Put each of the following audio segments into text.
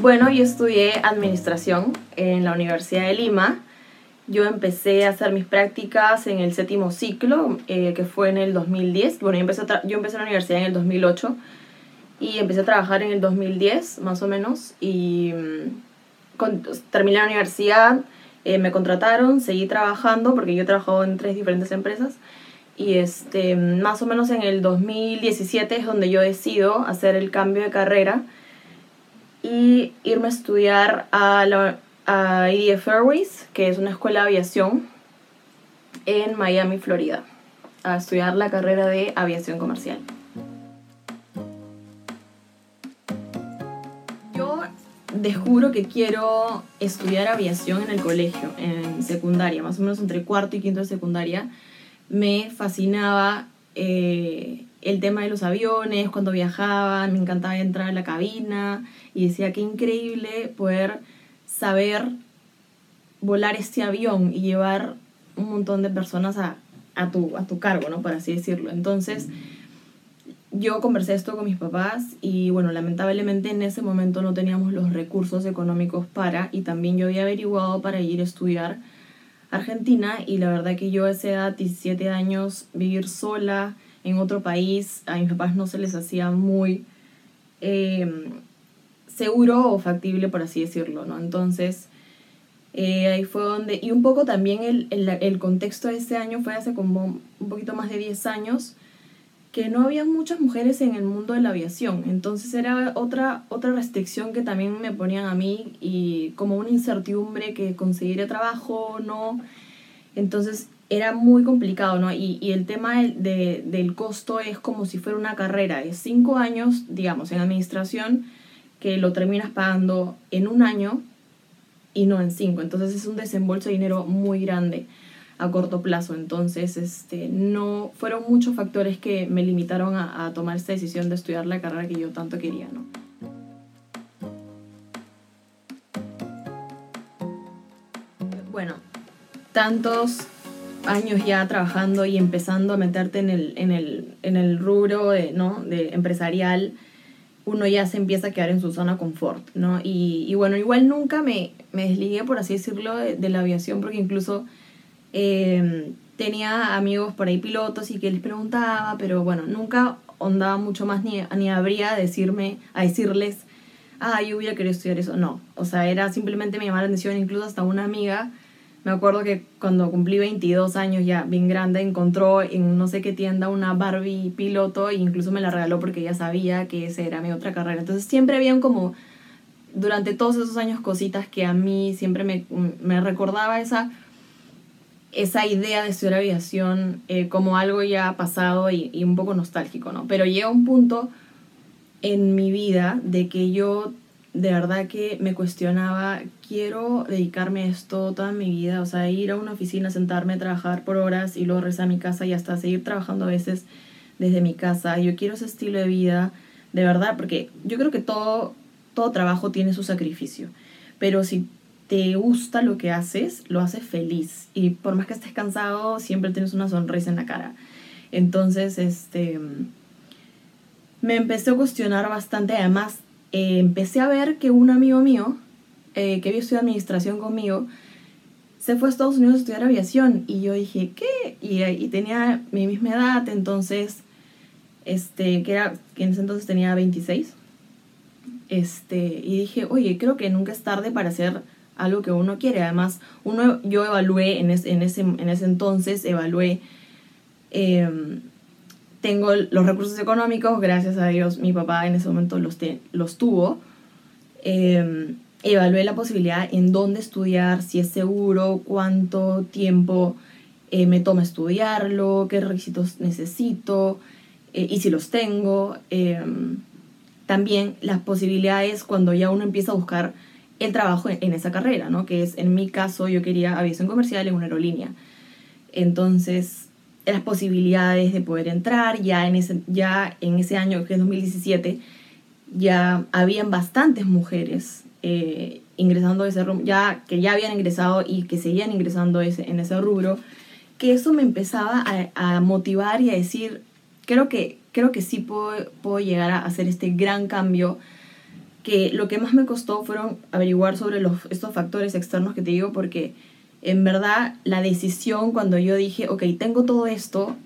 Bueno, yo estudié administración en la Universidad de Lima. Yo empecé a hacer mis prácticas en el séptimo ciclo, eh, que fue en el 2010. Bueno, yo empecé, yo empecé la universidad en el 2008 y empecé a trabajar en el 2010, más o menos. Y mm, terminé la universidad, eh, me contrataron, seguí trabajando, porque yo he trabajado en tres diferentes empresas. Y este, más o menos en el 2017 es donde yo decido hacer el cambio de carrera y irme a estudiar a, la, a Airways, que es una escuela de aviación en Miami, Florida, a estudiar la carrera de aviación comercial. Yo descubro que quiero estudiar aviación en el colegio, en secundaria, más o menos entre cuarto y quinto de secundaria. Me fascinaba eh, el tema de los aviones, cuando viajaba, me encantaba entrar a la cabina y decía qué increíble poder saber volar este avión y llevar un montón de personas a, a, tu, a tu cargo, ¿no? Por así decirlo. Entonces, yo conversé esto con mis papás y bueno, lamentablemente en ese momento no teníamos los recursos económicos para y también yo había averiguado para ir a estudiar Argentina y la verdad que yo a esa edad, 17 años, vivir sola, en otro país, a mis papás no se les hacía muy em, seguro o factible, por así decirlo, ¿no? Entonces, eh, ahí fue donde, y un poco también el, el, el, contexto de ese año fue hace como un poquito más de 10 años, que no había muchas mujeres en el mundo de la aviación, entonces era otra, otra restricción que también me ponían a mí y como una incertidumbre que conseguiría trabajo, ¿no? Entonces era muy complicado, ¿no? Y, y el tema de, del costo es como si fuera una carrera de cinco años, digamos, en administración, que lo terminas pagando en un año y no en cinco. Entonces es un desembolso de dinero muy grande a corto plazo. Entonces, este, no fueron muchos factores que me limitaron a tomar esta decisión de estudiar la carrera que yo tanto quería, ¿no? Bueno, tantos años ya trabajando y empezando a meterte en el, en el, en el rubro de, ¿no? de empresarial, uno ya se empieza a quedar en su zona confort, ¿no? Y, bueno, igual nunca me, me, desligué, por así decirlo, de, la aviación, porque incluso eh, tenía amigos por ahí pilotos y que les preguntaba, pero bueno, nunca ondaba mucho más ni, ni habría decirme, a decirles, ah, yo hubiera querido estudiar eso, no. O sea, era simplemente me llamaba la atención, incluso hasta una amiga me acuerdo que cuando cumplí 22 años ya bien grande encontró en no sé qué tienda una Barbie piloto e incluso me la regaló porque ella sabía que esa era mi otra carrera. Entonces siempre habían como durante todos esos años cositas que a mí siempre me, me recordaba esa, esa idea de estudiar aviación eh, como algo ya pasado y, y un poco nostálgico, ¿no? Pero llega un punto en mi vida de que yo de verdad que me cuestionaba, quiero dedicarme a esto toda mi vida, o sea, ir a una oficina, sentarme, trabajar por horas y luego regresar a mi casa y hasta seguir trabajando a veces desde mi casa. Yo quiero ese estilo de vida, de verdad, porque yo creo que todo, todo trabajo tiene su sacrificio, pero si te gusta lo que haces, lo haces feliz y por más que estés cansado, siempre tienes una sonrisa en la cara. Entonces, este me empecé a cuestionar bastante, además eh, empecé a ver que un amigo mío, eh, que había estudiado administración conmigo, se fue a Estados Unidos a estudiar aviación. Y yo dije, ¿qué? Y, tenía mi misma edad, entonces, este, que, era, que en ese entonces tenía 26. Este, y dije, oye, creo que nunca es tarde para hacer algo que uno quiere. Además, uno, yo evalué en, en, ese, en ese entonces, evalué eh, tengo los recursos económicos, gracias a Dios mi papá en ese momento los, los tuvo. Eh, evalué la posibilidad en dónde estudiar, si es seguro, cuánto tiempo eh, me toma estudiarlo, qué requisitos necesito eh, y si los tengo. Em, también las posibilidades cuando ya uno empieza a buscar el trabajo en, en, esa carrera, ¿no? Que es, en mi caso, yo quería aviación comercial en una aerolínea. Entonces, las posibilidades de poder entrar. Ya en ese, ya en ese año, que es 2017, ya habían bastantes mujeres eh, ingresando a ese rubro, ya, que ya habían ingresado y que seguían ingresando ese, en ese rubro, que eso me empezaba a, a, motivar y a decir, creo que, creo que sí puedo, puedo llegar a hacer este gran cambio que lo que más me costó fueron averiguar sobre los, estos factores externos que te digo, porque en verdad la decisión cuando yo dije, ok, tengo todo esto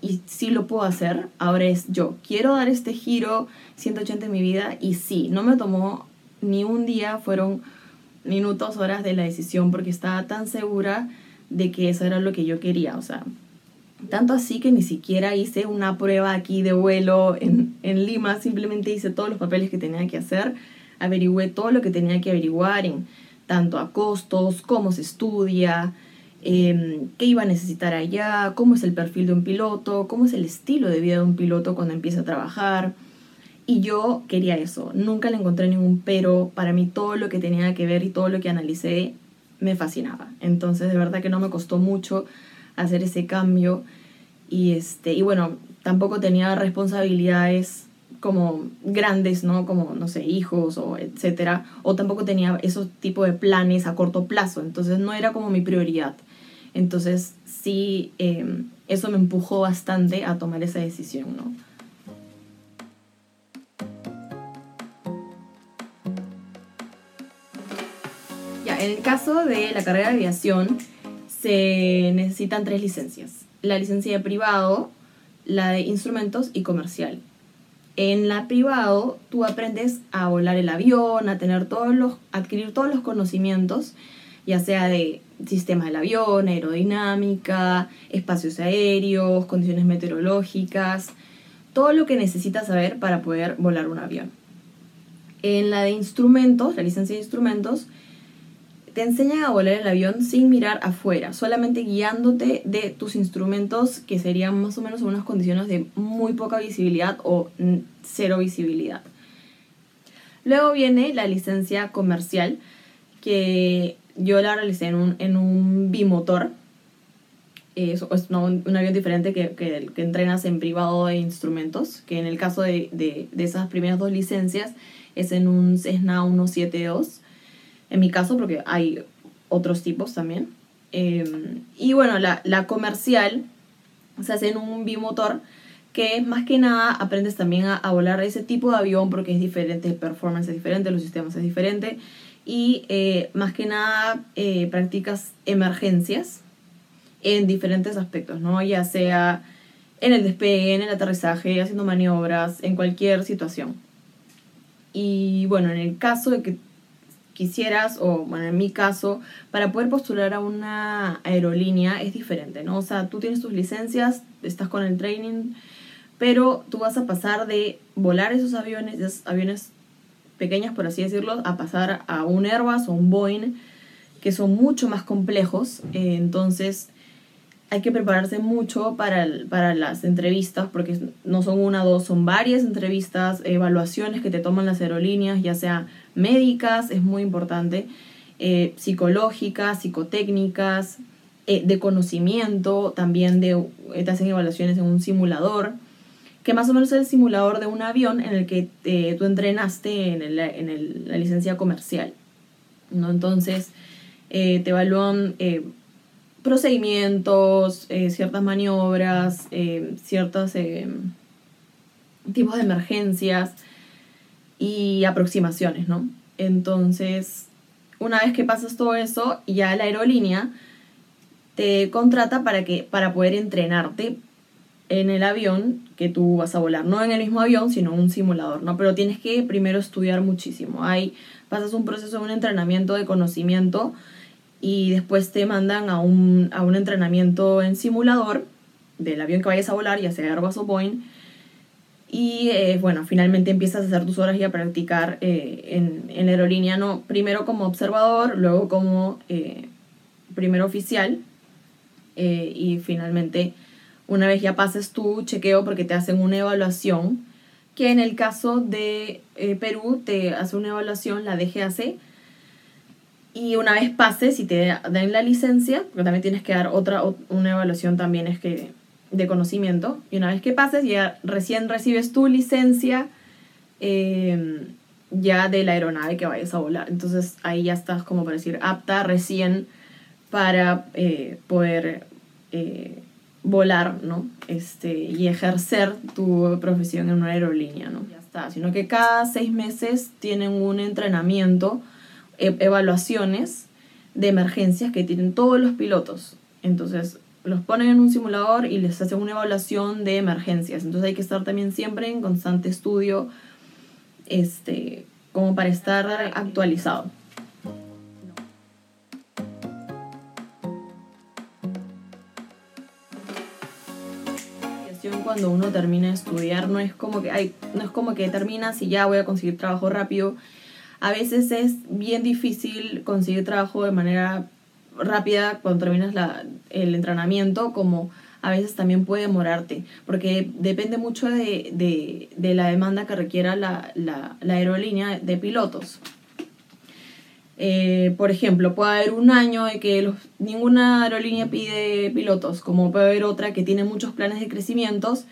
y sí lo puedo hacer, ahora es yo, quiero dar este giro 180 en mi vida y sí, no me tomó ni un día, fueron minutos, horas de la decisión porque estaba tan segura de que eso era lo que yo quería, o sea, tanto así que ni siquiera hice una prueba aquí de vuelo en, en Lima, simplemente hice todos los papeles que tenía que hacer, averigüé todo lo que tenía que averiguar en tanto a costos, cómo se estudia, em, qué iba a necesitar allá, cómo es el perfil de un piloto, cómo es el estilo de vida de un piloto cuando empieza a trabajar. Y yo quería eso, nunca le encontré ningún pero, para mí todo lo que tenía que ver y todo lo que analicé me fascinaba. Entonces de verdad que no me costó mucho hacer ese cambio y, este, y bueno, tampoco tenía responsabilidades como grandes, ¿no? Como, no sé, hijos o etcétera, o tampoco tenía esos tipos de planes a corto plazo, entonces no era como mi prioridad. Entonces sí, em, eso me empujó bastante a tomar esa decisión, ¿no? Ya, en el caso de la carrera de aviación, se necesitan tres licencias. La licencia de privado, la de instrumentos y comercial. En la privado tú aprendes a volar el avión, a tener todos los, adquirir todos los conocimientos, ya sea de sistema del avión, aerodinámica, espacios aéreos, condiciones meteorológicas, todo lo que necesitas saber para poder volar un avión. En la de instrumentos, la licencia de instrumentos, te enseñan a volar el avión sin mirar afuera, solamente guiándote de tus instrumentos que serían más o menos en unas condiciones de muy poca visibilidad o cero visibilidad. Luego viene la licencia comercial, que yo la realicé en un, en un bimotor. Es, es un, avión diferente que, que, que, entrenas en privado de instrumentos, que en el caso de, de, de esas primeras dos licencias es en un Cessna 172 en mi caso, porque hay otros tipos también. Em, y bueno, la, la, comercial se hace en un bimotor que más que nada aprendes también a, volar ese tipo de avión porque es diferente, el performance es diferente, los sistemas es diferente y eh, más que nada eh, practicas emergencias en diferentes aspectos, ¿no? Ya sea en el despegue, en el aterrizaje, haciendo maniobras, en cualquier situación. Y bueno, en el caso de que quisieras, o bueno, en mi caso, para poder postular a una aerolínea es diferente, ¿no? O sea, tú tienes tus licencias, estás con el training, pero tú vas a pasar de volar esos aviones, esos aviones pequeños, por así decirlo, a pasar a un Airbus o un Boeing, que son mucho más complejos. Eh, entonces, hay que prepararse mucho para, para las entrevistas, porque no son una o dos, son varias entrevistas, evaluaciones que te toman las aerolíneas, ya sea médicas, es muy importante, eh, psicológicas, psicotécnicas, eh, de conocimiento, también eh, te hacen evaluaciones en un simulador, que más o menos es el simulador de un avión en el que tú entrenaste en, la licencia comercial. ¿no? Entonces, te evalúan procedimientos, ciertas maniobras, ciertos tipos de emergencias y aproximaciones, ¿no? Entonces, una vez que pasas todo eso, ya la aerolínea te contrata para que para poder entrenarte en el avión que tú vas a volar, no en el mismo avión, sino en un simulador, ¿no? Pero tienes que primero estudiar muchísimo. Ahí pasas un proceso de un entrenamiento de conocimiento y después te mandan a un, a un entrenamiento en simulador del avión que vayas a volar, ya sea Airbus o Boeing, y eh, bueno, finalmente empiezas a hacer tus horas y a practicar eh, en, en, aerolínea, primero como observador, luego como eh, primer oficial y finalmente una vez ya pases tu chequeo porque te hacen una evaluación, que en el caso de Perú te hace una evaluación la DGAC y una vez pases y te dan la licencia, porque también tienes que dar otra, una evaluación también es que de conocimiento y una vez que pases ya recién recibes tu licencia em, ya de la aeronave que vayas a volar. Entonces ahí ya estás como para decir apta recién para eh, poder eh, volar, ¿no? Este, y ejercer tu profesión en una aerolínea, ¿no? está, sino que cada seis meses tienen un entrenamiento, e- evaluaciones de emergencias que tienen todos los pilotos. Entonces, los ponen en un simulador y les hacen una evaluación de emergencias. Entonces hay que estar también siempre en constante estudio, este, como para estar actualizado. Cuando uno termina de estudiar, no es como que, ay, no es como que terminas y ya voy a conseguir trabajo rápido. A veces es bien difícil conseguir trabajo de manera rápida cuando terminas la, el entrenamiento, como a veces también puede demorarte, porque depende mucho de, de, de la demanda que requiera la, la, la aerolínea de pilotos. Eh, por ejemplo, puede haber un año de que ninguna aerolínea pide pilotos, como puede haber otra que tiene muchos planes de crecimientos,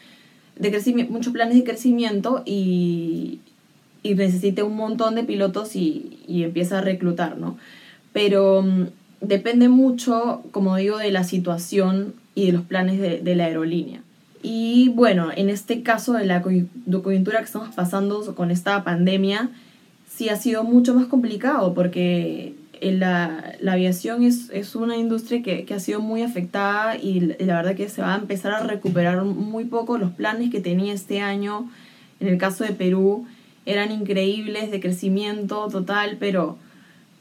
de crecimiento, muchos planes de crecimiento y, y necesite un montón de pilotos y, y empieza a reclutar, ¿no? Pero mm, depende mucho, como digo, de la situación y de los planes de, de la aerolínea. Y bueno, en este caso de la coyuntura que estamos pasando con esta pandemia, sí ha sido mucho más complicado porque la, la aviación es, es, una industria que, que, ha sido muy afectada y la verdad que se va a empezar a recuperar muy poco. Los planes que tenía este año, en el caso de Perú, eran increíbles de crecimiento total, pero,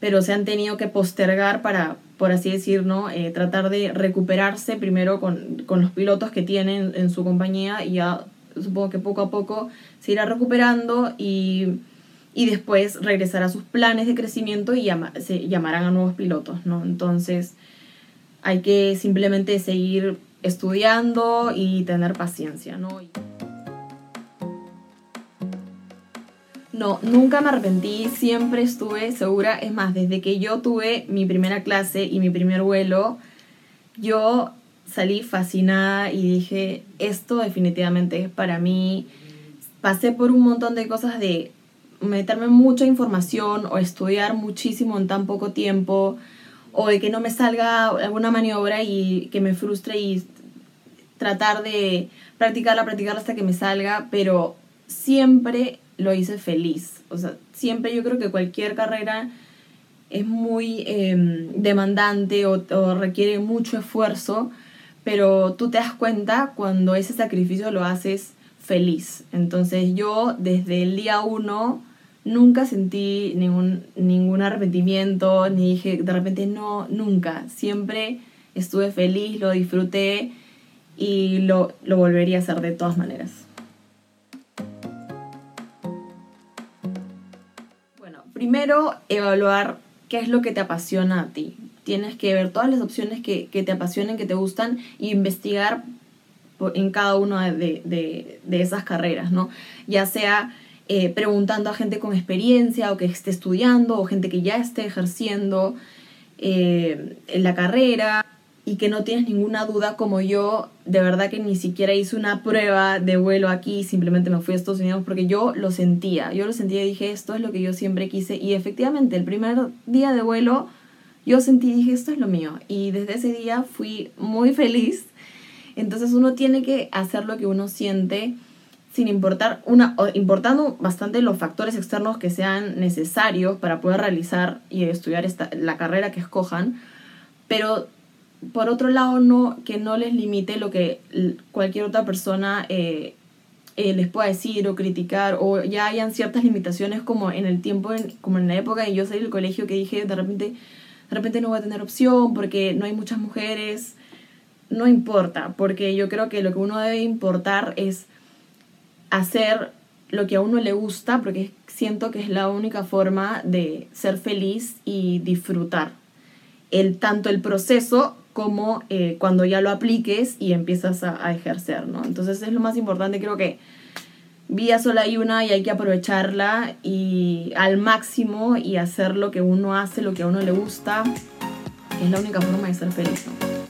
pero se han tenido que postergar para, por así decir, ¿no? Eh, tratar de recuperarse primero con, con los pilotos que tienen en su compañía y ya supongo que poco a poco se irá recuperando y y después regresar a sus planes de crecimiento y se llamarán a nuevos pilotos, ¿no? Entonces hay que simplemente seguir estudiando y tener paciencia, ¿no? No, nunca me arrepentí, siempre estuve segura, es más, desde que yo tuve mi primera clase y mi primer vuelo, yo salí fascinada y dije, esto definitivamente es para mí. Pasé por un montón de cosas de meterme mucha información o estudiar muchísimo en tan poco tiempo o de que no me salga alguna maniobra y que me frustre y tratar de practicarla, practicarla hasta que me salga, pero siempre lo hice feliz. O sea, siempre yo creo que cualquier carrera es muy eh, demandante o, o requiere mucho esfuerzo, pero tú te das cuenta cuando ese sacrificio lo haces feliz. Entonces yo desde el día uno nunca sentí ningún, ningún arrepentimiento, ni dije de repente no, nunca. Siempre estuve feliz, lo disfruté y lo, lo volvería a hacer de todas maneras. Primero evaluar qué es lo que te apasiona a ti. Tienes que ver todas las opciones que, que te apasionen, que te gustan, e investigar en cada una de, de, de esas carreras, ¿no? Ya sea eh, preguntando a gente con experiencia o que esté estudiando o gente que ya esté ejerciendo eh, en la carrera y que no tienes ninguna duda como yo, de verdad que ni siquiera hice una prueba de vuelo aquí, simplemente me fui a Estados Unidos porque yo lo sentía, yo lo sentía y dije, esto es lo que yo siempre quise y efectivamente el primer día de vuelo yo sentí y dije, esto es lo mío y desde ese día fui muy feliz, entonces uno tiene que hacer lo que uno siente sin importar una, importando bastante los factores externos que sean necesarios para poder realizar y estudiar esta, la carrera que escojan, pero por otro lado no que no les limite lo que cualquier otra persona eh, eh, les pueda decir o criticar o ya hayan ciertas limitaciones como en el tiempo como en la época de yo salí del colegio que dije de repente de repente no voy a tener opción porque no hay muchas mujeres no importa porque yo creo que lo que uno debe importar es hacer lo que a uno le gusta, porque siento que es la única forma de ser feliz y disfrutar. El, tanto el proceso como eh, cuando ya lo apliques y empiezas a, a, ejercer, ¿no? Entonces es lo más importante, creo que vida sola hay una y hay que aprovecharla y al máximo y hacer lo que uno hace, lo que a uno le gusta, es la única forma de ser feliz, ¿no?